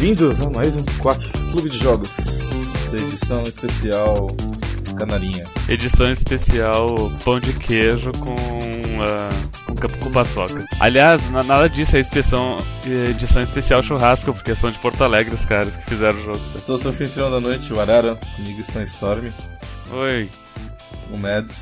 Bem-vindos a mais um Quack Clube de Jogos, edição especial Canarinha. Edição especial pão de queijo com, uh, com, com paçoca. Aliás, nada disso é edição, edição especial churrasco, porque são de Porto Alegre os caras que fizeram o jogo. Eu sou o seu anfitrião da noite, o Arara, comigo está Storm. Oi. O Mads.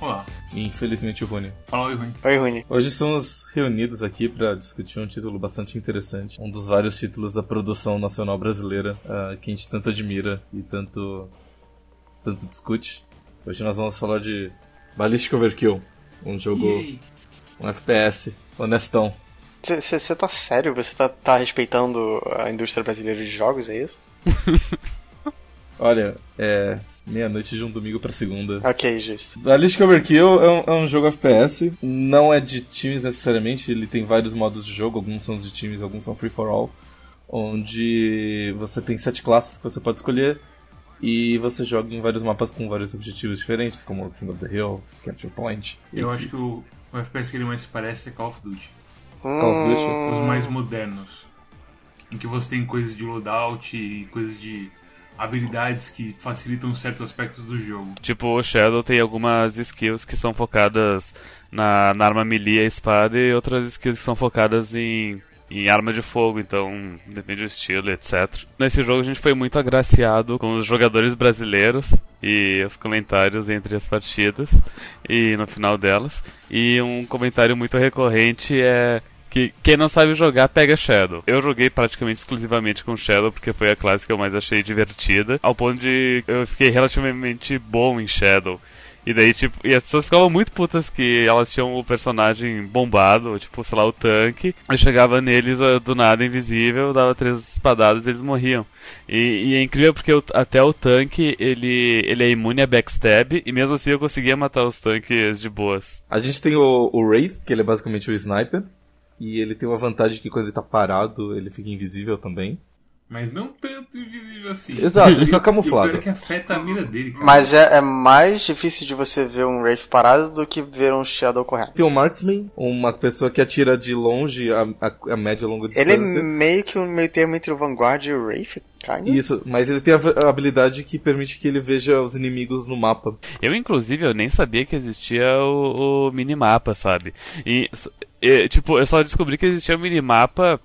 Olá. E infelizmente o Rune. Fala oi, Rune. Oi, Rune. Hoje estamos reunidos aqui para discutir um título bastante interessante. Um dos vários títulos da produção nacional brasileira uh, que a gente tanto admira e tanto, tanto discute. Hoje nós vamos falar de Ballistic Overkill. Um jogo. Yay. Um FPS honestão. Você tá sério? Você tá, tá respeitando a indústria brasileira de jogos, é isso? Olha, é. Meia-noite de um domingo pra segunda. Ok, justo. Ballistic Overkill é um, é um, jogo FPS. Não é de times necessariamente, ele tem vários modos de jogo. Alguns são de times, alguns são free for all. Onde você tem sete classes que você pode escolher. E você joga em vários mapas com vários objetivos diferentes, como King of the Hill, Capture Point. Eu acho que o, o FPS que ele mais se parece é Call of Duty. Call of Duty? Os mais modernos. Em que você tem coisas de loadout e coisas de habilidades que facilitam certos aspectos do jogo. Tipo, o Shadow tem algumas skills que são focadas na, na arma melee e espada e outras skills que são focadas em em arma de fogo, então depende do estilo, etc. Nesse jogo a gente foi muito agraciado com os jogadores brasileiros e os comentários entre as partidas e no final delas. E um comentário muito recorrente é que quem não sabe jogar pega Shadow. Eu joguei praticamente exclusivamente com Shadow porque foi a classe que eu mais achei divertida, ao ponto de eu fiquei relativamente bom em Shadow. E daí, tipo, e as pessoas ficavam muito putas que elas tinham o personagem bombado, tipo, sei lá, o tanque. Eu chegava neles uh, do nada invisível, dava três espadadas e eles morriam. E, e é incrível porque até o tanque, ele, ele é imune a backstab, e mesmo assim eu conseguia matar os tanques de boas. A gente tem o, o Wraith, que ele é basicamente o sniper. E ele tem uma vantagem que quando ele tá parado, ele fica invisível também. Mas não tanto invisível assim. Exato, ele fica camuflado. e o é que afeta a mira dele, cara. Mas é, é, mais difícil de você ver um Wraith parado do que ver um Shadow correndo. Tem um Marksman, uma pessoa que atira de longe a, a, a média e longa distância. Ele é meio que um meio termo entre o Vanguard e o Wraith, cara. Isso, mas ele tem a, a, habilidade que permite que ele veja os inimigos no mapa. Eu, inclusive, eu nem sabia que existia o, o minimapa, sabe? E, e, tipo, eu só descobri que existia o minimapa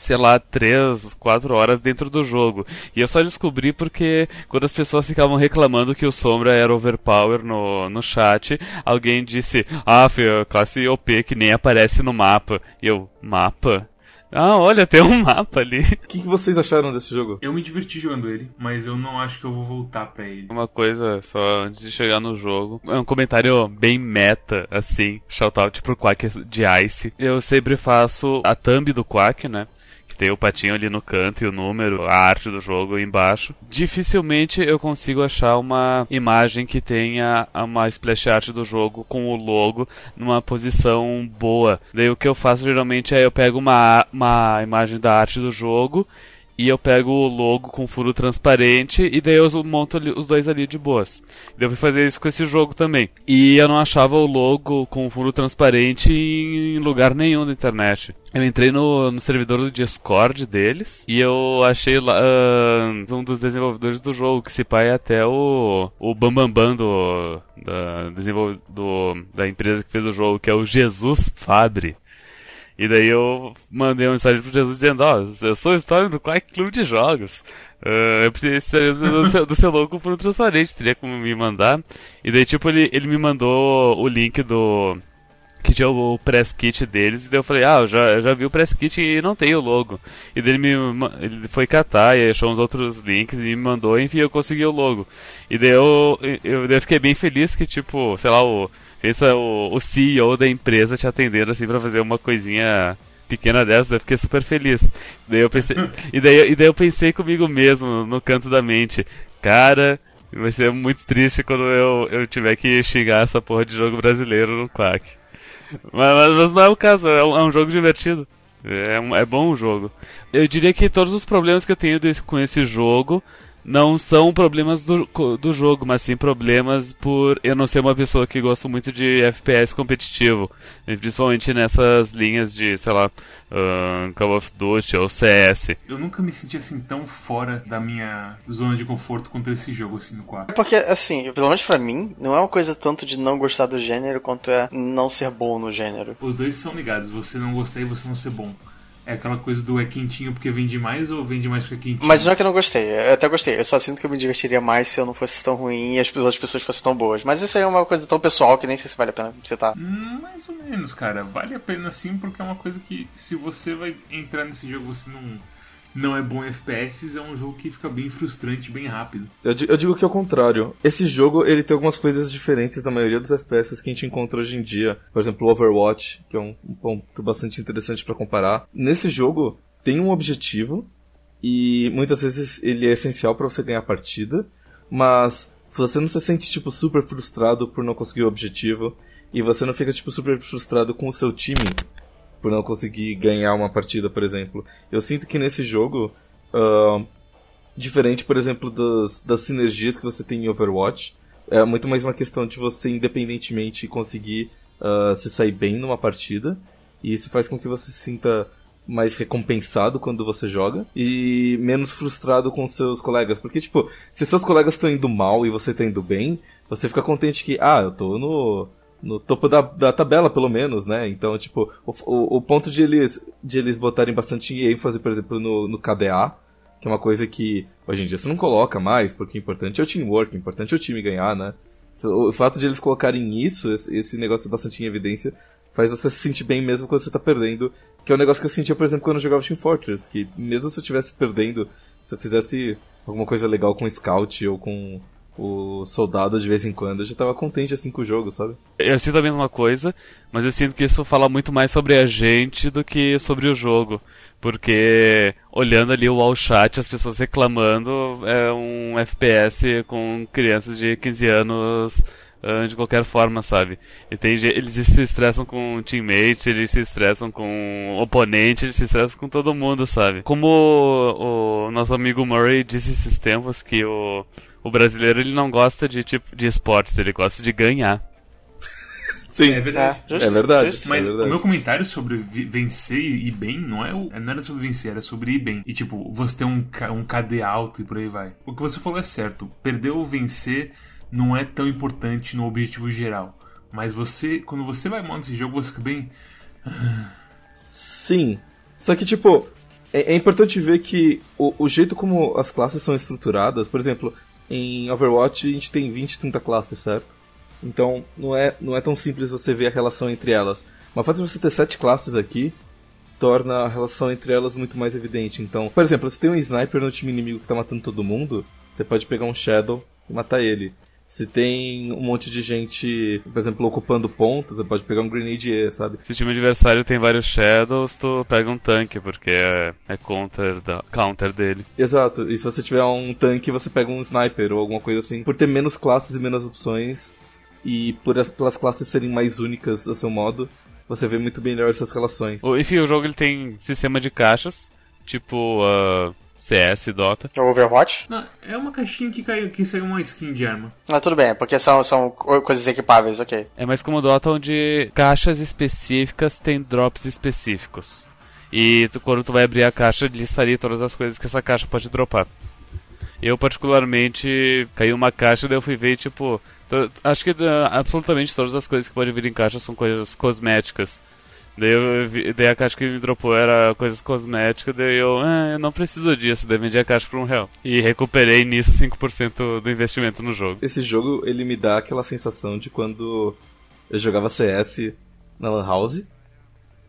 sei lá, 3, 4 horas dentro do jogo. E eu só descobri porque quando as pessoas ficavam reclamando que o Sombra era overpower no, no chat, alguém disse, ah, foi classe OP que nem aparece no mapa. E eu, mapa? Ah, olha, tem um mapa ali. O que, que, vocês acharam desse jogo? Eu me diverti jogando ele, mas eu não acho que eu vou voltar para ele. Uma coisa só antes de chegar no jogo, é um comentário bem meta, assim, shoutout pro Quack de Ice. Eu sempre faço a thumb do Quack, né? Tem o patinho ali no canto e o número, a arte do jogo embaixo. Dificilmente eu consigo achar uma imagem que tenha uma splash art do jogo com o logo numa posição boa. Daí o que eu faço geralmente é eu pego uma, uma imagem da arte do jogo e eu pego o logo com furo transparente e daí eu monto os dois ali de boas. Eu fui fazer isso com esse jogo também. E eu não achava o logo com furo transparente em lugar nenhum da internet. Eu entrei no, no servidor do Discord deles e eu achei lá uh, um dos desenvolvedores do jogo, que se pai é até o, o Bambambam do, da, do, da empresa que fez o jogo, que é o Jesus Fabre. E daí eu mandei uma mensagem pro Jesus dizendo, ó, oh, eu sou história do Quack Clube de Jogos. Uh, eu precisaria do seu, do seu logo por um transparente, teria como me mandar. E daí, tipo, ele, ele me mandou o link do... Que tinha o press kit deles, e daí eu falei, ah, eu já, eu já vi o press kit e não tem o logo. E daí ele, me, ele foi catar e achou uns outros links e me mandou, enfim, eu consegui o logo. E daí eu, eu, eu fiquei bem feliz que, tipo, sei lá, o Pensa é o, o CEO da empresa te atendendo assim para fazer uma coisinha pequena dessa, eu fiquei super feliz. Daí eu pensei, e, daí, e daí eu pensei comigo mesmo, no canto da mente, cara, vai ser muito triste quando eu, eu tiver que xingar essa porra de jogo brasileiro no Quack. Mas, mas, mas não é o caso, é um, é um jogo divertido. É, um, é bom o jogo. Eu diria que todos os problemas que eu tenho desse, com esse jogo não são problemas do, do jogo, mas sim problemas por eu não ser uma pessoa que gosta muito de FPS competitivo. Principalmente nessas linhas de, sei lá, uh, Call of Duty ou CS. Eu nunca me senti assim tão fora da minha zona de conforto quanto esse jogo assim no 4. É porque, assim, pelo menos pra mim, não é uma coisa tanto de não gostar do gênero quanto é não ser bom no gênero. Os dois são ligados, você não gostar e você não ser bom. É aquela coisa do é quentinho porque vende mais ou vende mais porque é quentinho? Mas não é que eu não gostei, eu até gostei. Eu só sinto que eu me divertiria mais se eu não fosse tão ruim e as outras pessoas fossem tão boas. Mas isso aí é uma coisa tão pessoal que nem sei se vale a pena citar. Hum, mais ou menos, cara. Vale a pena sim, porque é uma coisa que se você vai entrar nesse jogo, você não não é bom em FPS, é um jogo que fica bem frustrante, bem rápido. Eu, eu digo que é o contrário. Esse jogo, ele tem algumas coisas diferentes da maioria dos FPS que a gente encontra hoje em dia. Por exemplo, Overwatch, que é um, um ponto bastante interessante para comparar. Nesse jogo, tem um objetivo, e muitas vezes ele é essencial para você ganhar a partida, mas você não se sente, tipo, super frustrado por não conseguir o objetivo, e você não fica, tipo, super frustrado com o seu time por não conseguir ganhar uma partida, por exemplo. Eu sinto que nesse jogo, uh, diferente, por exemplo, das, das sinergias que você tem em Overwatch, é muito mais uma questão de você independentemente conseguir uh, se sair bem numa partida, e isso faz com que você se sinta mais recompensado quando você joga e menos frustrado com seus colegas. Porque, tipo, se seus colegas estão indo mal e você está indo bem, você fica contente que, ah, eu tô no no topo da, da tabela, pelo menos, né? Então, tipo, o, o, o, ponto de eles, de eles botarem bastante ênfase, por exemplo, no, no KDA, que é uma coisa que hoje em dia você não coloca mais, porque o importante é o teamwork, o importante é o time ganhar, né? O fato de eles colocarem isso, esse negócio bastante em evidência, faz você se sentir bem mesmo quando você tá perdendo, que é um negócio que eu sentia, por exemplo, quando eu jogava Team Fortress, que mesmo se eu estivesse perdendo, se eu fizesse alguma coisa legal com Scout ou com o soldado de vez em quando. Eu já tava contente assim com o jogo, sabe? Eu sinto a mesma coisa, mas eu sinto que isso fala muito mais sobre a gente do que sobre o jogo. Porque olhando ali o all chat, as pessoas reclamando, é um FPS com crianças de 15 anos ah, de qualquer forma, sabe? E tem, eles se estressam com teammates, eles se estressam com oponente, eles se estressam com todo mundo, sabe? Como o, o nosso amigo Murray disse esses tempos que o o brasileiro ele não gosta de tipo de esportes, ele gosta de ganhar. Sim, é verdade. É, é verdade. Mas é verdade. o meu comentário sobre vencer e ir bem não, é o, não era sobre vencer, era sobre ir bem. E tipo, você ter um, um KD alto e por aí vai. O que você falou é certo. Perder ou vencer não é tão importante no objetivo geral. Mas você, quando você vai mal nesse jogo, você fica bem. Sim. Só que, tipo, é, é importante ver que o, o, jeito como as classes são estruturadas, por exemplo, em Overwatch a gente tem 20, 30 classes, certo? Então não é, não é tão simples você ver a relação entre elas. Mas fato de você ter 7 classes aqui torna a relação entre elas muito mais evidente. Então, por exemplo, se tem um sniper no time inimigo que tá matando todo mundo, você pode pegar um Shadow e matar ele. Se tem um monte de gente, por exemplo, ocupando pontos, você pode pegar um Grenadier, sabe? Se o time adversário tem vários Shadows, tu pega um tanque, porque é, é counter, da, counter dele. Exato, e se você tiver um tanque, você pega um Sniper ou alguma coisa assim. Por ter menos classes e menos opções, e por as, pelas classes serem mais únicas do seu modo, você vê muito melhor essas relações. Enfim, o jogo ele tem sistema de caixas, tipo... Uh CS, Dota. É o Overwatch? Não, é uma caixinha que, caiu, que saiu uma skin de arma. Ah, tudo bem, porque são, são coisas equipáveis, ok. É mais como o Dota, onde caixas específicas têm drops específicos. E tu, quando tu vai abrir a caixa, listaria todas as coisas que essa caixa pode dropar. Eu, particularmente, caiu uma caixa, daí eu fui ver, tipo... Acho que uh, absolutamente todas as coisas que podem vir em caixa são coisas cosméticas. Daí, eu vi, daí a caixa que me dropou era coisas cosméticas, daí eu, ah, eu não preciso disso, daí vendi a caixa por um real. E recuperei nisso 5% do investimento no jogo. Esse jogo, ele me dá aquela sensação de quando eu jogava CS na Lan House,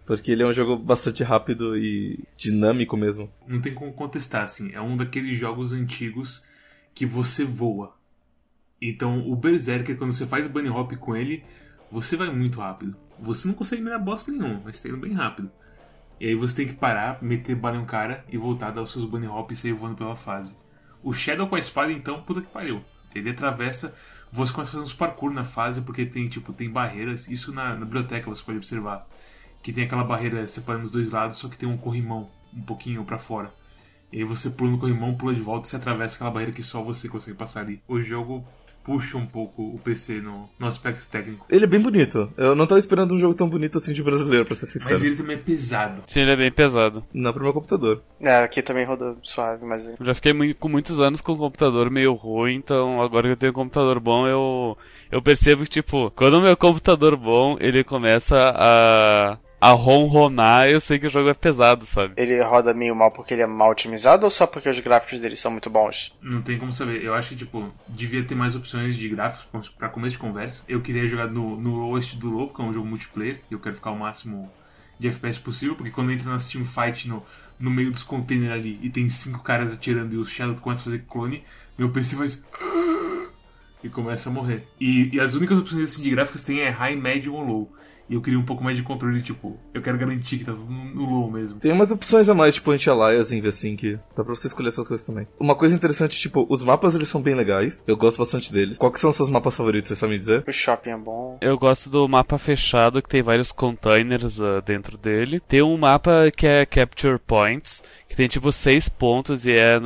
porque ele é um jogo bastante rápido e dinâmico mesmo. Não tem como contestar, assim, é um daqueles jogos antigos que você voa. Então, o Berserker, quando você faz bunny hop com ele, você vai muito rápido você não consegue mirar bosta nenhuma, mas tá indo bem rápido. E aí você tem que parar, meter bala em um cara e voltar, dar os seus bunny hop e sair voando pela fase. O Shadow com a espada, então, puta que pariu. Ele atravessa, você começa a fazer uns parkour na fase, porque tem, tipo, tem barreiras, isso na, na biblioteca você pode observar. Que tem aquela barreira separando os dois lados, só que tem um corrimão um pouquinho para fora. E aí você pula no corrimão, pula de volta e você atravessa aquela barreira que só você consegue passar ali. O jogo puxa um pouco o PC no, no aspecto técnico. Ele é bem bonito. Eu não tava esperando um jogo tão bonito assim de brasileiro, pra ser sincero. Mas ele também é pesado. Sim, ele é bem pesado. Não pro meu computador. É, aqui também rodou suave, mas. Eu já fiquei com muitos anos com um computador meio ruim, então agora que eu tenho um computador bom, eu, eu percebo que, tipo, quando o meu computador bom, ele começa a, a ronronar, eu sei que o jogo é pesado, sabe? Ele roda meio mal porque ele é mal otimizado ou só porque os gráficos dele são muito bons? Não tem como saber. Eu acho que, tipo, devia ter mais opções de gráficos pra começo de conversa. Eu queria jogar no, no lowest do low, que é um jogo multiplayer, e eu quero ficar o máximo de FPS possível, porque quando entra nas teamfight no, no meio dos containers ali e tem cinco caras atirando e o Shadow começa a fazer clone, meu PC faz. E começa a morrer. E, e as únicas opções assim, de gráficos que tem é high, médio ou low. E eu queria um pouco mais de controle, tipo, eu quero garantir que tá tudo no, low mesmo. Tem umas opções a mais, tipo anti-alias em V-Sync. Dá pra você escolher essas coisas também. Uma coisa interessante, tipo, os mapas eles são bem legais. Eu gosto bastante deles. Qual que são os seus mapas favoritos, você sabe me dizer? O shopping é bom. Eu gosto do mapa fechado, que tem vários containers ah, dentro dele. Tem um mapa que é Capture Points, que tem tipo seis pontos e, é,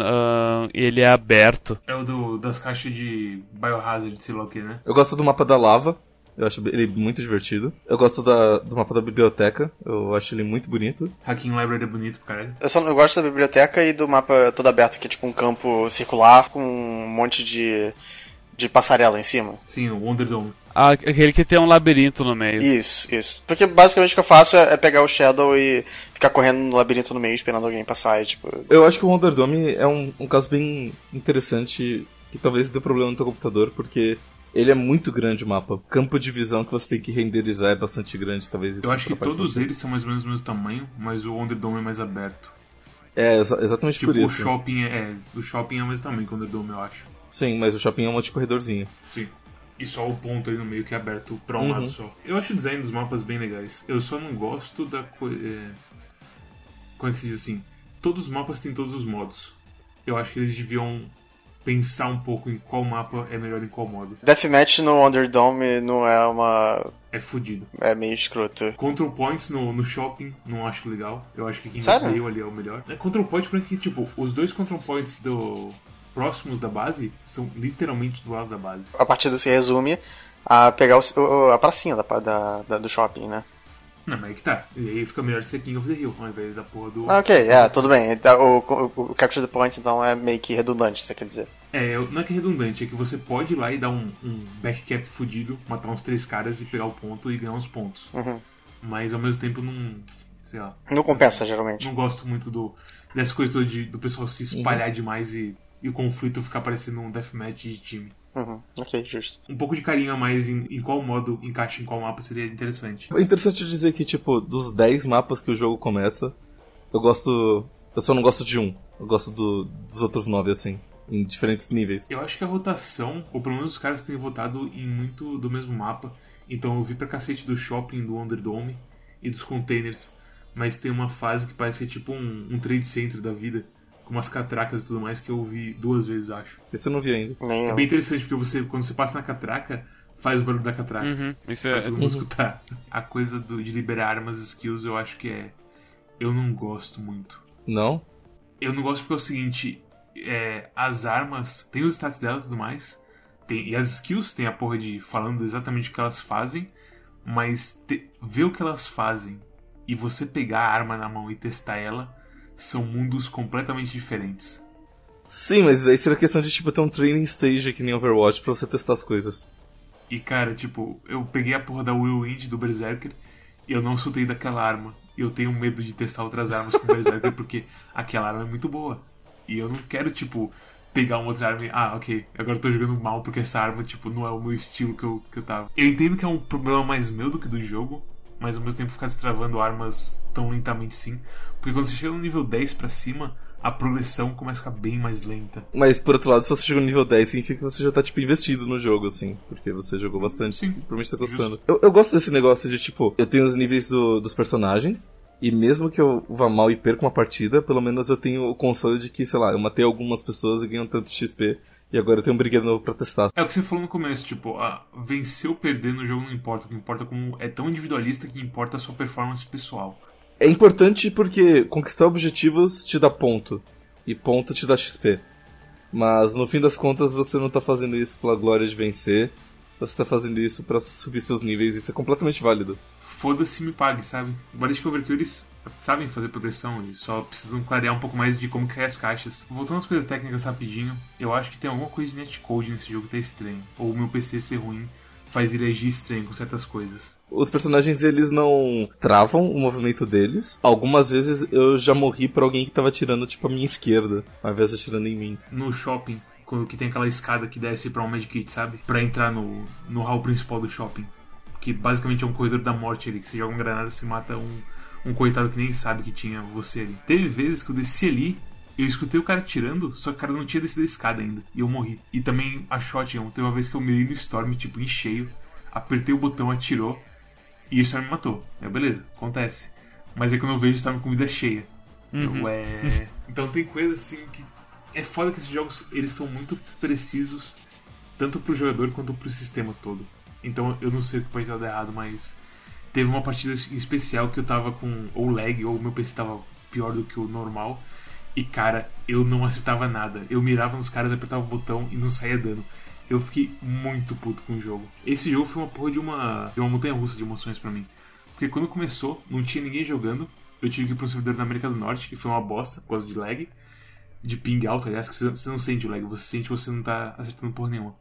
e ele é aberto. É o do, das caixas de Biohazard, sei lá o que, né? Eu gosto do mapa da lava. Eu acho ele muito divertido. Eu gosto da, do mapa da biblioteca. Eu acho ele muito bonito. Hacking Library é bonito pra caralho. Eu só eu gosto da biblioteca e do mapa todo aberto, que é tipo um campo circular com um monte de, de passarela em cima. Sim, o Wonder Dome. Ah, aquele que tem um labirinto no meio. Isso, isso. Porque basicamente o que eu faço é é pegar o Shadow e ficar correndo no labirinto no meio esperando alguém passar e tipo. Eu acho que o Wonder Dome é um, um caso bem interessante que talvez dê problema no teu computador, porque ele é muito grande o mapa. O campo de visão que você tem que renderizar é bastante grande, talvez isso Eu acho que todos você. eles são mais ou menos do mesmo tamanho, mas o Wonder Dome é mais aberto. É, exa- exatamente Tipo, por o isso. shopping é, é, o shopping é o mesmo tamanho que o Wonder Dome, eu acho. Sim, mas o shopping é um monte de corredorzinho. Sim. E só o ponto aí no meio que é aberto pra um Uhum. lado só. Eu acho o design dos mapas bem legais. Eu só não gosto da coisa. Como é que se diz assim? Todos os mapas têm todos os modos. Eu acho que eles deviam pensar um pouco em qual mapa é melhor em qual modo. Deathmatch no Underdome não é uma. É fudido. é meio escroto. Control Points no, no shopping, não acho legal. Eu acho que quem veio ali é o melhor. É, control Point, porque, tipo, os dois Control Points do próximos da base são literalmente do lado da base. A partida se resume a pegar o, o- a pracinha da, da- da- do shopping, né? Não, mas aí que tá. E aí fica melhor ser King of the Hill, ao invés da porra do. Ah, ok, é, tudo bem. Então, O, o, o Capture the Point então é meio que redundante, você quer dizer. É, não é que é redundante, é que você pode ir lá e dar um, um backcap fudido, matar uns três caras e pegar o ponto e ganhar uns pontos. Uhum. Mas ao mesmo tempo não. sei lá. Não compensa, geralmente. Não gosto muito do, dessa coisa de, do pessoal se espalhar demais e, e o conflito ficar parecendo um deathmatch de time. Uhum. Ok, justo. Um pouco de carinho a mais em, em qual modo encaixa em qual mapa seria interessante. É interessante dizer que, tipo, dos 10 mapas que o jogo começa, eu gosto. Eu só não gosto de um. Eu gosto do- dos outros 9, assim. Em diferentes níveis. Eu acho que a votação, ou pelo menos os caras têm votado em muito do mesmo mapa. Então eu vi pra cacete do shopping do Underdome e dos containers. Mas tem uma fase que parece que é tipo um, um trade center da vida. Com umas catracas e tudo mais que eu vi duas vezes, acho. Esse eu não vi ainda. Nem É eu. bem interessante porque você, quando você passa na catraca, faz o barulho da catraca. Uhum, isso Pra é. todo mundo escutar. A coisa do- de liberar armas skills eu acho que é. Eu não gosto muito. Não? Eu não gosto porque é o seguinte: é, as armas tem os stats delas e tudo mais. Tem, e as skills tem a porra de falando exatamente o que elas fazem. Mas te- ver o que elas fazem e você pegar a arma na mão e testar ela são mundos completamente diferentes. Sim, mas aí seria questão de, tipo, ter um training stage que nem Overwatch pra você testar as coisas. E cara, tipo, eu peguei a porra da Whirlwind do Berserker e eu não soltei daquela arma. E eu tenho medo de testar outras armas com o Berserker porque aquela arma é muito boa. E eu não quero, tipo, pegar uma outra arma e. Ah, ok, agora eu tô jogando mal porque essa arma, tipo, não é o meu estilo que eu, que eu tava. Eu entendo que é um problema mais meu do que do jogo, mas ao mesmo tempo ficar destravando armas tão lentamente sim. Porque quando você chega no nível 10 pra cima, a progressão começa a ficar bem mais lenta. Mas, por outro lado, se você chegou no nível 10, significa que você já tá, tipo, investido no jogo, assim. Porque você jogou bastante. Sim, Provavelmente tá gostando. Eu, eu gosto desse negócio de, tipo, eu tenho os níveis do- dos personagens. E mesmo que eu vá mal e perca uma partida, pelo menos eu tenho o console de que, sei lá, eu matei algumas pessoas e ganhei um tanto de XP. E agora eu tenho um brinquedo novo pra testar. É o que você falou no começo, tipo, ah, vencer ou perder no jogo não importa. O que importa é como é tão individualista que importa a sua performance pessoal. É importante porque conquistar objetivos te dá ponto. e ponto te dá XP. Mas no fim das contas você não tá fazendo isso pela glória de vencer, você tá fazendo isso para subir seus níveis, isso é completamente válido. Foda-se me pague, sabe? O Ballistic Overkill eles sabem fazer progressão, eles só precisam clarear um pouco mais de como criar as caixas. Voltando às coisas técnicas rapidinho, eu acho que tem alguma coisa de netcode nesse jogo que tá estranho. Ou o meu PC ser ruim faz ele agir estranho com certas coisas. Os personagens eles não travam o movimento deles. Algumas vezes eu já morri por alguém que tava tirando tipo a minha esquerda, ao invés de atirando em mim. No shopping, que tem aquela escada que desce pra um medkit, sabe? Pra entrar no, no hall principal do shopping. Que basicamente é um corredor da morte ali, que você joga uma granada e se mata um, um coitado que nem sabe que tinha você ali. Teve vezes que eu desci ali eu escutei o cara tirando, só que o cara não tinha descido a escada ainda. E eu morri. E também a shotgun. Teve uma vez que eu mirei no Storm, tipo, em cheio. Apertei o botão, atirou. E o Storm me matou. É beleza, acontece. Mas é quando eu vejo o Storm com vida cheia. Uhum. Eu, é... então tem coisas assim que. É foda que esses jogos eles são muito precisos. Tanto pro jogador quanto pro sistema todo. Então eu não sei o que pode dar errado, mas. Teve uma partida especial que eu tava com ou lag, ou meu PC tava pior do que o normal. E cara, eu não acertava nada. Eu mirava nos caras, apertava o botão e não saía dano. Eu fiquei muito puto com o jogo. Esse jogo foi uma porra de uma, de uma montanha russa de emoções para mim. Porque quando começou, não tinha ninguém jogando. Eu tive que ir pra um servidor na América do Norte, que foi uma bosta, por causa de lag. De ping alto, aliás, que você não sente o lag, você sente que você não tá acertando porra nenhuma.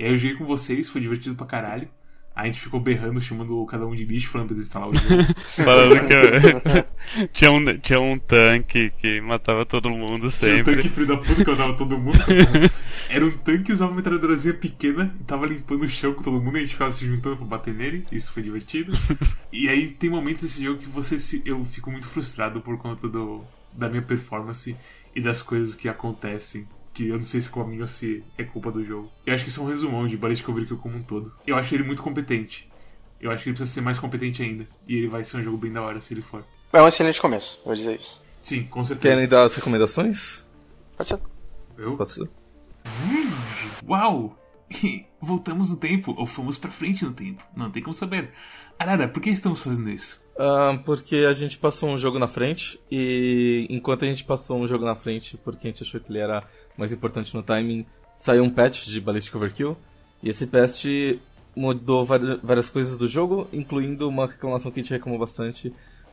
E aí eu joguei com vocês, foi divertido pra caralho. A gente ficou berrando, chamando cada um de bicho, falando pra desinstalar o jogo. Falando que tinha, um, tinha um tanque que matava todo mundo Tinha um sempre. tanque filho da puta que eu dava todo mundo. Era um tanque que usava uma metralhadorazinha pequena e tava limpando o chão com todo mundo e a gente ficava se juntando pra bater nele. Isso foi divertido. e aí tem momentos desse jogo que você se, eu fico muito frustrado por conta do, da minha performance e das coisas que acontecem. Que eu não sei se é comigo ou se é culpa do jogo. Eu acho que isso é um resumão de Ballistic Overkill como um todo. Eu acho ele muito competente. Eu acho que ele precisa ser mais competente ainda. E ele vai ser um jogo bem da hora se ele for. É um excelente começo, vou dizer isso. Sim, com certeza. Querem dar as recomendações? Pode ser. Eu? Pode ser. Uau! Voltamos no tempo, ou fomos pra frente no tempo. Não tem como saber. Arara, por que estamos fazendo isso? Ah, porque a gente passou um jogo na frente e enquanto a gente passou um jogo na frente, porque a gente achou que ele era mais importante no timing, saiu um patch de Ballistic Overkill e esse patch mudou várias coisas do jogo, incluindo uma reclamação que a gente reclamou bastante,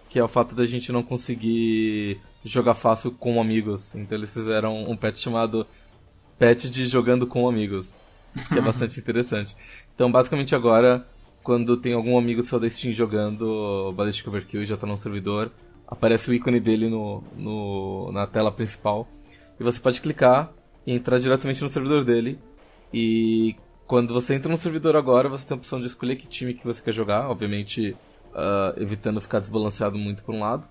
que é o fato da gente não conseguir jogar fácil com amigos. Então eles fizeram um patch chamado patch de jogando com amigos, que é bastante interessante. Então basicamente agora quando tem algum amigo seu da Steam jogando Ballistic Overkill e já tá no servidor, aparece o ícone dele no, no, na tela principal. E você pode clicar e entrar diretamente no servidor dele. E quando você entra no servidor agora, você tem a opção de escolher que time que você quer jogar, obviamente ah, evitando ficar desbalanceado muito por um lado.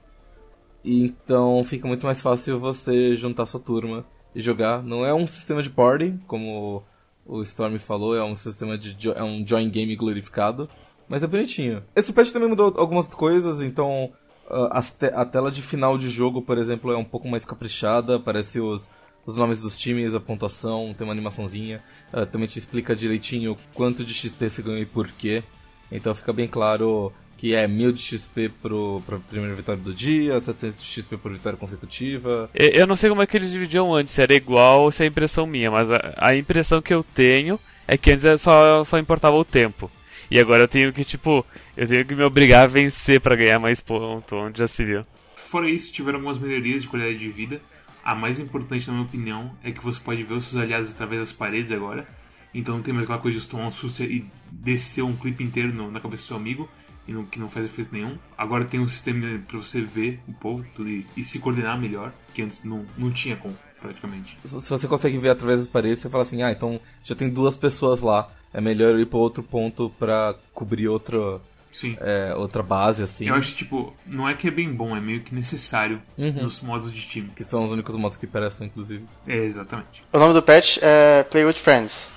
E então fica muito mais fácil você juntar sua turma e jogar. Não é um sistema de party, como o Storm falou, é um sistema de é um join game glorificado, mas é bonitinho. Esse patch também mudou algumas coisas, então ah, as te- a tela de final de jogo, por exemplo, é um pouco mais caprichada, aparece os, os nomes dos times, a pontuação, tem uma animaçãozinha, ah, também te explica direitinho quanto de XP você ganhou e por quê. Então fica bem claro que é 1000 de XP pro, pra primeira vitória do dia, 700 de XP por vitória consecutiva. Eu não sei como é que eles dividiam antes, se era igual ou se é impressão minha, mas a, a impressão que eu tenho é que antes é só, só importava o tempo. E agora eu tenho que, tipo, eu tenho que me obrigar a vencer pra ganhar mais ponto, onde já se viu. Fora isso, tiveram algumas melhorias de qualidade de vida. A mais importante, na minha opinião, é que você pode ver os seus aliados através das paredes agora. Então não tem mais aquela coisa de tomar um susto e descer um clipe inteiro no- na cabeça do seu amigo, e não- que não faz efeito nenhum. Agora tem um sistema pra você ver o povo e, e se coordenar melhor, que antes não, não tinha como, praticamente. Se você consegue ver através das paredes, você fala assim, ah, então já tem duas pessoas lá. É melhor eu ir pra outro ponto pra cobrir outra, Sim. é, outra base, assim. Eu acho, tipo, não é que é bem bom, é meio que necessário Uhum. nos modos de time. Que são os únicos modos que prestam, inclusive. É, exatamente. O nome do patch é Play with Friends.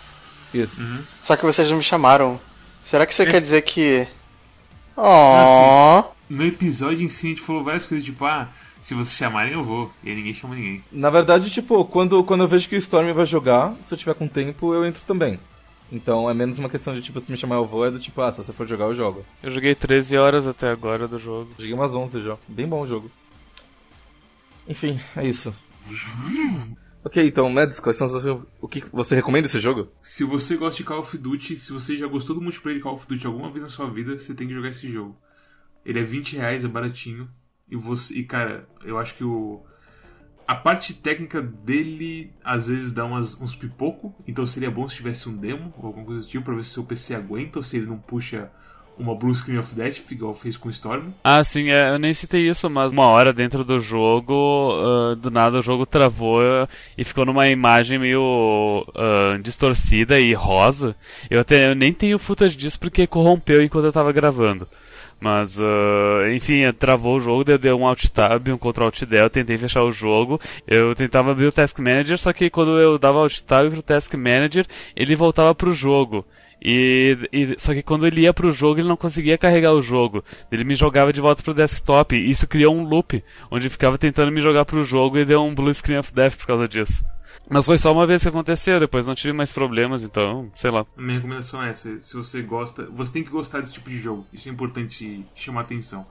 Isso. Uhum. Só que vocês não me chamaram. Será que isso É. quer dizer que. Ah, Oh. No episódio em si, a gente falou várias coisas, tipo, ah, se vocês chamarem, eu vou. E aí ninguém chama ninguém. Na verdade, tipo, quando, quando eu vejo que o Storm vai jogar, se eu tiver com tempo, eu entro também. Então é menos uma questão de, tipo, se me chamar eu vou, é do tipo, ah, se você for jogar, eu jogo. Eu joguei 13 horas até agora do jogo. Joguei umas 11 já. Bem bom o jogo. Enfim, é isso. Ok, então, Mads, quais são os, o que você recomenda esse jogo? Se você gosta de Call of Duty, se você já gostou do multiplayer de Call of Duty alguma vez na sua vida, você tem que jogar esse jogo. Ele é 20 reais, é baratinho. E você. E cara, eu acho que o. A parte técnica dele às vezes dá umas, uns pipoco, então seria bom se tivesse um demo ou alguma coisa do tipo pra ver se o seu PC aguenta ou se ele não puxa uma Blue Screen of Death, igual fez com Storm. Ah, sim, é, eu nem citei isso, mas uma hora dentro do jogo, uh, do nada o jogo travou e ficou numa imagem meio uh, distorcida e rosa. Eu até eu nem tenho footage disso porque corrompeu enquanto eu tava gravando. Mas, uh, enfim, travou o jogo, deu um Alt Tab, um Ctrl Alt Del, tentei fechar o jogo. Eu tentava abrir o Task Manager, só que quando eu dava Alt Tab pro Task Manager, ele voltava pro jogo. E, e, só que quando ele ia pro jogo, ele não conseguia carregar o jogo. Ele me jogava de volta pro desktop. E isso criou um loop, onde ficava tentando me jogar pro jogo e deu um blue screen of death por causa disso. Mas foi só uma vez que aconteceu, depois não tive mais problemas, então, sei lá. A minha recomendação é essa: se você gosta, você tem que gostar desse tipo de jogo. Isso é importante chamar atenção.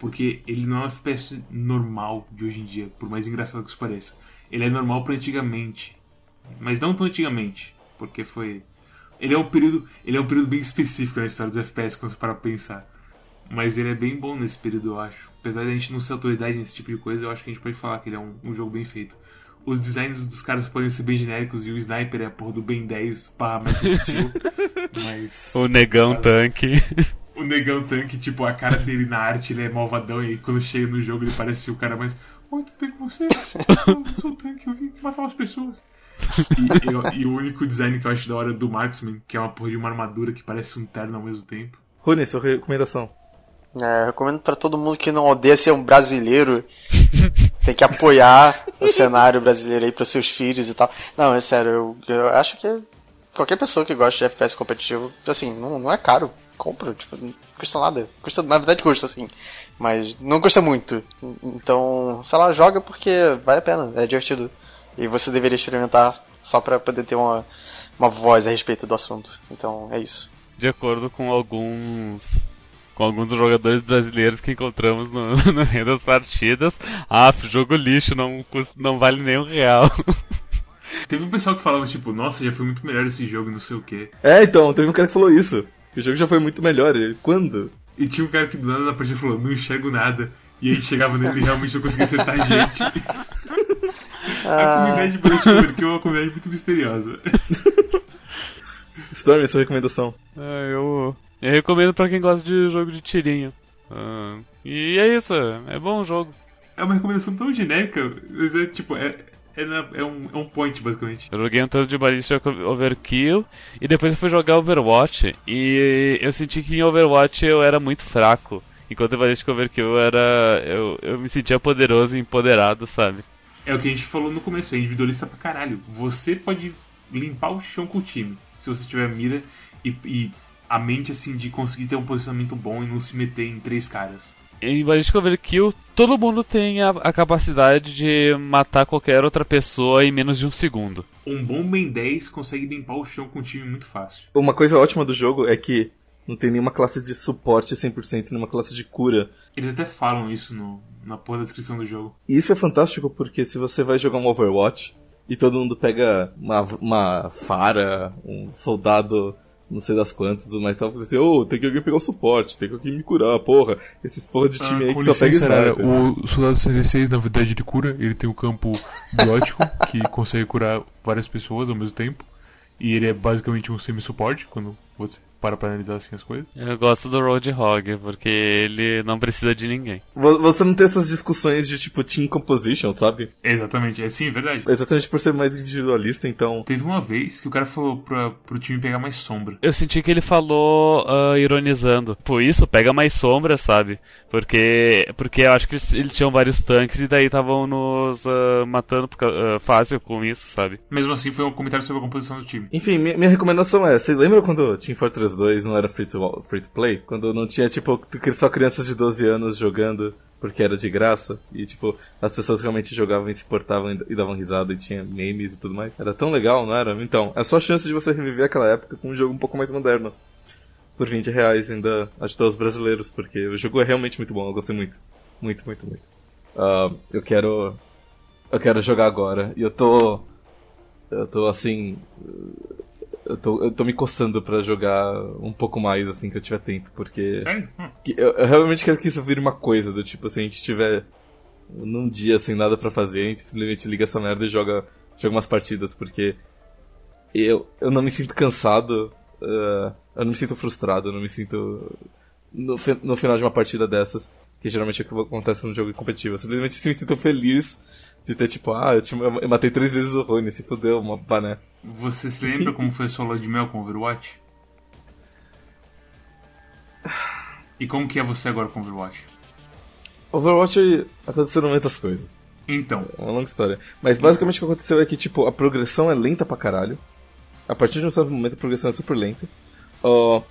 Porque ele não é um FPS normal de hoje em dia, por mais engraçado que isso pareça. Ele é normal para antigamente. Mas não tão antigamente, porque foi. Ele é um período, ele é um período bem específico na história dos FPS quando você para pensar. Mas ele é bem bom nesse período, eu acho. Apesar de a gente não ser autoridade nesse tipo de coisa, eu acho que a gente pode falar que ele é um, um jogo bem feito os designs dos caras podem ser bem genéricos e o sniper é a porra do Ben 10 barra mas. O negão sabe? tanque. O negão tanque, tipo, a cara dele na arte ele é malvadão e quando chega no jogo ele parece o cara mais. Oi, tudo bem com você? Eu sou o tanque, eu vim matar umas pessoas. E, e, e, o único design que eu acho da hora é do Marksman, que é uma porra de uma armadura que parece um terno ao mesmo tempo. Rune, sua recomendação. É, eu recomendo para todo mundo que não odeia ser um brasileiro. Tem que apoiar o cenário brasileiro aí para seus filhos e tal. Não, é sério, eu, eu acho que qualquer pessoa que gosta de FPS competitivo, assim, não, não é caro. Compra, tipo, não custa nada. Custa, na verdade custa, assim. Mas não custa muito. Então, sei lá, joga porque vale a pena, é divertido. E você deveria experimentar só para poder ter uma, uma voz a respeito do assunto. Então, é isso. De acordo com alguns com alguns jogadores brasileiros que encontramos no, no meio das partidas. Ah, jogo lixo, não, custa, não vale nem um real. Teve um pessoal que falava, tipo, nossa, já foi muito melhor esse jogo, não sei o quê. É, então, teve um cara que falou isso. O jogo já foi muito melhor. Quando? E tinha um cara que do nada da partida falou, não enxergo nada. E aí chegava nele e realmente não conseguia acertar a gente. Ah. A comunidade de Brush é uma comunidade muito misteriosa. Storm, sua recomendação? Ah, eu eu recomendo para quem gosta de jogo de tirinho. Uh, e é isso, é bom o jogo. É uma recomendação tão genérica, mas é tipo, é, é, na, é, um, é um point, basicamente. Eu joguei um tanto de Ballistic Overkill e depois eu fui jogar Overwatch e eu senti que em Overwatch eu era muito fraco. Enquanto em Ballistic Overkill eu era. Eu, eu me sentia poderoso e empoderado, sabe? É o que a gente falou no começo, é individualista pra caralho. Você pode limpar o chão com o time, se você tiver mira e, e a mente assim de conseguir ter um posicionamento bom e não se meter em três caras. Em Ballistic Overkill, todo mundo tem a, a, capacidade de matar qualquer outra pessoa em menos de um segundo. Um bom Ben 10 consegue limpar o chão com um time muito fácil. Uma coisa ótima do jogo é que não tem nenhuma classe de suporte 100%, nenhuma classe de cura. Eles até falam isso no, na porra da descrição do jogo. E isso é fantástico porque se você vai jogar um Overwatch e todo mundo pega uma, uma Fara, um soldado não sei das quantas, mas tava assim, ô, oh, tem que alguém pegar o suporte, tem que alguém me curar, porra. Esses porra de time ah, aí que só pega sniper. O soldado 66, na verdade, de cura, ele tem um campo biótico que consegue curar várias pessoas ao mesmo tempo. E ele é basicamente um semi-suporte quando você para pra analisar assim as coisas. Eu gosto do Roadhog, porque ele não precisa de ninguém. Você não tem essas discussões de tipo team composition, sabe? Exatamente, é sim, é verdade. Exatamente por ser mais individualista, então. Teve uma vez que o cara falou pra, pro time pegar mais sombra. Eu senti que ele falou uh, ironizando. Por isso, pega mais sombra, sabe? Porque, porque eu acho que eles, eles tinham vários tanques e daí estavam nos uh, matando uh, fácil com isso, sabe? Mesmo assim, foi um comentário sobre a composição do time. Enfim, minha, minha recomendação é: você lembra quando Team Fortress 2 não era free to, play? Quando não tinha, tipo, só crianças de 12 anos jogando porque era de graça e, tipo, as pessoas realmente jogavam e se portavam e davam risada e tinha memes e tudo mais? Era tão legal, não era? Então, é só a chance de você reviver aquela época com um jogo um pouco mais moderno por 20 reais ainda ajudar os brasileiros, porque o jogo é realmente muito bom, eu gostei muito. Muito, muito, muito. Uh, eu quero eu quero jogar agora. E eu tô. Eu tô assim. Eu tô, eu tô me coçando pra jogar um pouco mais assim que eu tiver tempo, porque. Que- Eu, eu realmente quero que isso vire uma coisa, do tipo, se a gente tiver num dia sem nada pra fazer, a gente simplesmente liga essa merda e joga, joga umas partidas, porque eu, eu não me sinto cansado, eh, eu não me sinto frustrado, eu não me sinto no, no final de uma partida dessas, que geralmente é o que acontece num jogo competitivo. Eu simplesmente me sinto feliz de ter, tipo, ah, eu, te- eu matei três vezes o Rony, se fudeu, uma bané. Você se lembra como foi a sua lua de mel com Overwatch? E como que é você agora com Overwatch? Overwatch aconteceram muitas coisas. Então, É uma longa história. Mas basicamente o que aconteceu é que, tipo, a progressão é lenta pra caralho. A partir de um certo momento a progressão é super lenta. Ó,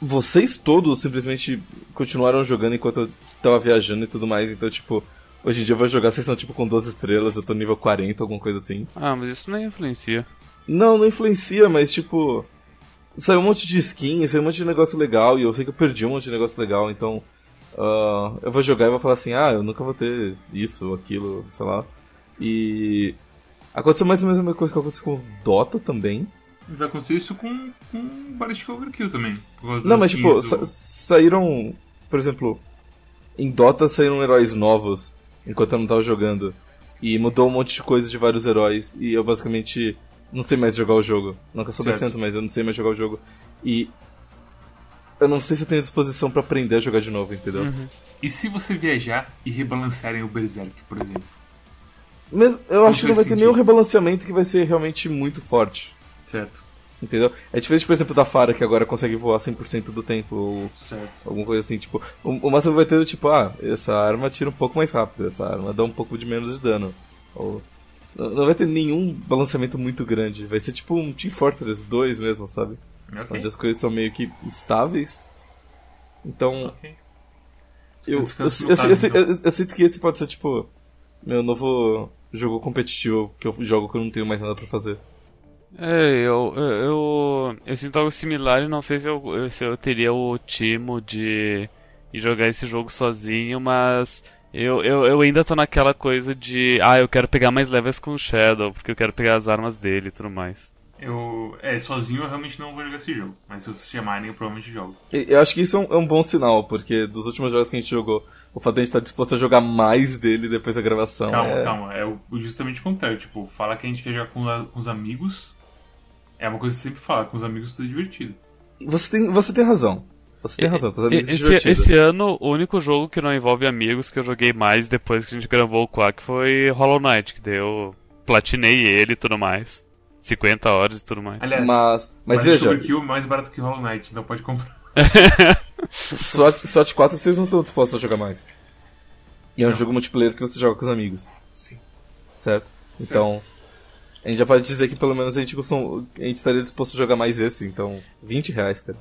vocês todos simplesmente continuaram jogando enquanto eu tava viajando e tudo mais. Então, tipo, hoje em dia eu vou jogar, vocês estão tipo com 12 estrelas, eu tô nível 40, alguma coisa assim. Ah, mas isso nem influencia. Não, não influencia, mas tipo. Saiu um monte de skin, saiu um monte de negócio legal, e eu sei que eu perdi um monte de negócio legal, então. ah, eu vou jogar e vou falar assim, ah, eu nunca vou ter isso ou aquilo, sei lá. E. Aconteceu mais ou menos a mesma coisa que aconteceu com o Dota também. vai acontecer isso com, com Ballistic Overkill também. Não, mas tipo, do- sa- saíram. Por exemplo, em Dota saíram heróis novos enquanto eu não tava jogando. E mudou um monte de coisa de vários heróis. E eu basicamente não sei mais jogar o jogo. Não que eu sou Certo. decente, mas eu não sei mais jogar o jogo. E. Eu não sei se eu tenho disposição pra aprender a jogar de novo, entendeu? E se você viajar e rebalancearem o Berserk, por exemplo? Mas eu acho que não vai ter nenhum rebalanceamento que vai ser realmente muito forte. Certo, Entendeu? É diferente, por exemplo, da Fara, que agora consegue voar 100% do tempo. Ou certo. Alguma coisa assim, tipo, o, o máximo vai ter, tipo, ah, essa arma tira um pouco mais rápido, essa arma dá um pouco de menos de dano. Ou, não vai ter nenhum balanceamento muito grande, vai ser tipo um Team Fortress 2 mesmo, sabe? Ok. Onde as coisas são meio que estáveis. Então, ok. eu, eu, eu, eu, caso, então. sinto que esse pode ser, tipo, meu novo jogo competitivo, que eu jogo que eu não tenho mais nada pra fazer. É, eu, eu, eu, eu sinto algo similar e não sei se eu, se eu teria o timo de ir jogar esse jogo sozinho, mas eu, eu, eu ainda tô naquela coisa de, ah, eu quero pegar mais levels com o Shadow, porque eu quero pegar as armas dele e tudo mais. Eu, é, sozinho eu realmente não vou jogar esse jogo. Mas se vocês chamarem, eu provavelmente jogo. Eu acho que isso é um, é um bom sinal, porque dos últimos jogos que a gente jogou, o fato de a gente estar disposto a jogar mais dele depois da gravação. Calma, é... calma. É justamente o contrário. Tipo, falar que a gente quer jogar com, com os amigos é uma coisa que você sempre fala. Com os amigos tudo é divertido. Você tem, você tem razão. Você tem razão, com os amigos Esse, divertido. esse ano, o único jogo que não envolve amigos que eu joguei mais depois que a gente gravou o Quack foi Hollow Knight, que daí eu platinei ele e tudo mais. 50 horas e tudo mais. Aliás, Mas, mas Ballistic veja, Overkill é mais barato que Hollow Knight, então pode comprar. SWAT, SWAT 4 vocês não dispostos a jogar mais. E é um Não. jogo multiplayer que você joga com os amigos, Sim. certo? Então, a gente já pode dizer que pelo menos a gente, costum- a gente estaria disposto a jogar mais esse, então, 20 reais, cara.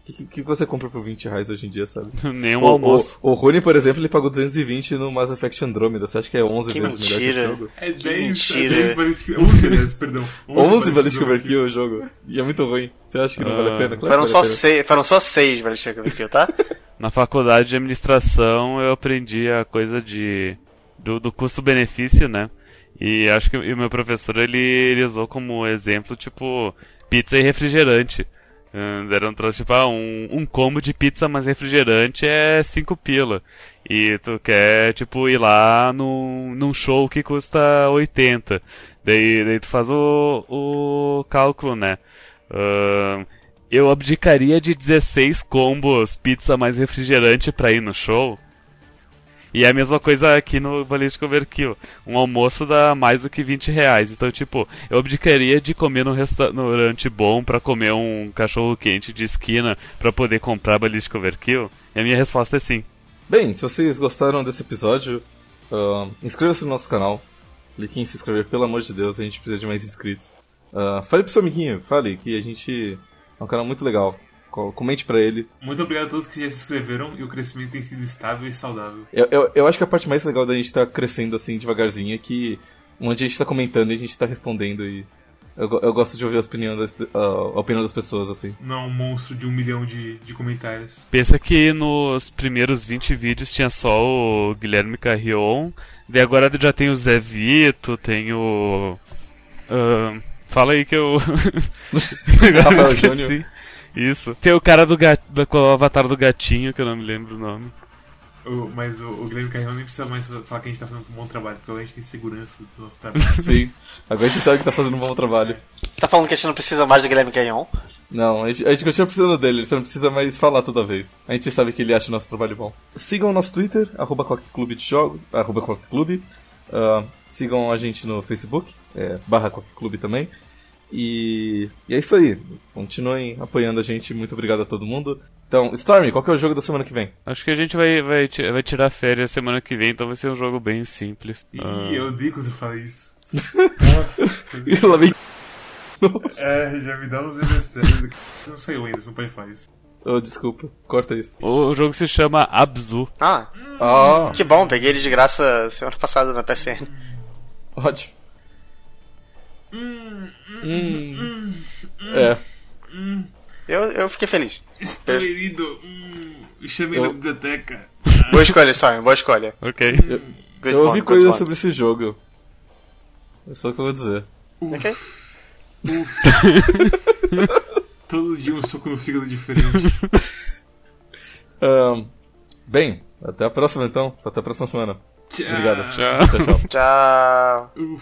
O que, que você compra por 20 reais hoje em dia, sabe? Nenhum O, almoço. o, o Rune, por exemplo, ele pagou 220 no Mass Effect Andromeda. Você acha que é 11 Que vezes melhor que mentira. o jogo? É Que 10, mentira. é 10 Ballistic... 11, aliás, perdão. 11 Ballistic Overkill o jogo. E é muito ruim. Você acha que não vale a Ah. pena? Claro Foram só, vale a pena. seis, foram só seis Ballistic Overkill, tá? Na faculdade de administração eu aprendi a coisa de do, do custo-benefício, né? E acho que o meu professor ele, ele usou como exemplo, tipo, pizza e refrigerante. Hum, Deram um troço, tipo, ah, um, um combo de pizza mais refrigerante é 5 pila. E tu quer, tipo, ir lá num, num show que custa 80. Daí, daí tu faz o, o cálculo, né? Ahn, eu abdicaria de 16 combos pizza mais refrigerante pra ir no show. E é a mesma coisa aqui no Ballistic Overkill. Um almoço dá mais do que 20 reais. Então, tipo, eu abdicaria de comer num restaurante bom pra comer um cachorro quente de esquina pra poder comprar Ballistic Overkill? E a minha resposta é sim. Bem, se vocês gostaram desse episódio, ah, inscreva-se no nosso canal. Clique em se inscrever, pelo amor de Deus, a gente precisa de mais inscritos. Ah, fale pro seu amiguinho, fale que a gente é um canal muito legal. Co- Comente pra ele. Muito obrigado a todos que já se inscreveram e o crescimento tem sido estável e saudável. Eu, eu, eu acho que a parte mais legal da gente estar crescendo assim devagarzinho é que onde a gente tá comentando e a gente tá respondendo e Eu, eu gosto de ouvir a opinião das, a, opinião das pessoas, assim. Não um monstro de um milhão de, de comentários. Pensa que nos primeiros 20 vídeos tinha só o Guilherme Carrion, daí agora já tem o Zé Vito, tem o. ahn, fala aí que eu. Rafael. Júnior. Isso. Tem o cara do, ga... da... com o avatar do gatinho, que eu não me lembro o nome. O- mas o, o Guilherme Carrião nem precisa mais falar que a gente tá fazendo um bom trabalho, porque agora a gente tem segurança do nosso trabalho. Sim. Agora a gente sabe que tá fazendo um bom trabalho. Você tá falando que a gente não precisa mais do Guilherme Carrion? Não, a gente, a gente continua precisando dele, ele só não precisa mais falar toda vez. A gente sabe que ele acha o nosso trabalho bom. Sigam o nosso Twitter, arroba Clube de Jogo, arroba Clube. Ah, sigam a gente no Facebook, é, barra Clube também. E, e é isso aí. Continuem apoiando a gente. Muito obrigado a todo mundo. Então, Stormy, qual que é o jogo da semana que vem? Acho que a gente vai, vai, vai tirar férias semana que vem, então vai ser um jogo bem simples. Ih, Ah, eu odeio quando você fala isso. Nossa. Ela vem. é, já me dá uns emestranhos. Não saiu ainda, você não pode falar isso. Oh, desculpa, corta isso. O jogo se chama Abzu. Ah, Ah, que bom, peguei ele de graça semana passada na PSN. ótimo. Hum. É. Eu, eu fiquei feliz. Estou herido. Hum, me chamei Eu- na biblioteca. Boa escolha, Storm, boa escolha. Ok. Good Eu ouvi coisas sobre esse jogo. É só o que eu vou dizer. Ok. Todo dia um soco no fígado diferente. Ahn, bem, até a próxima então. Até a próxima semana. Tchau. Obrigado. Tchau. Tchau, tchau. Tchau.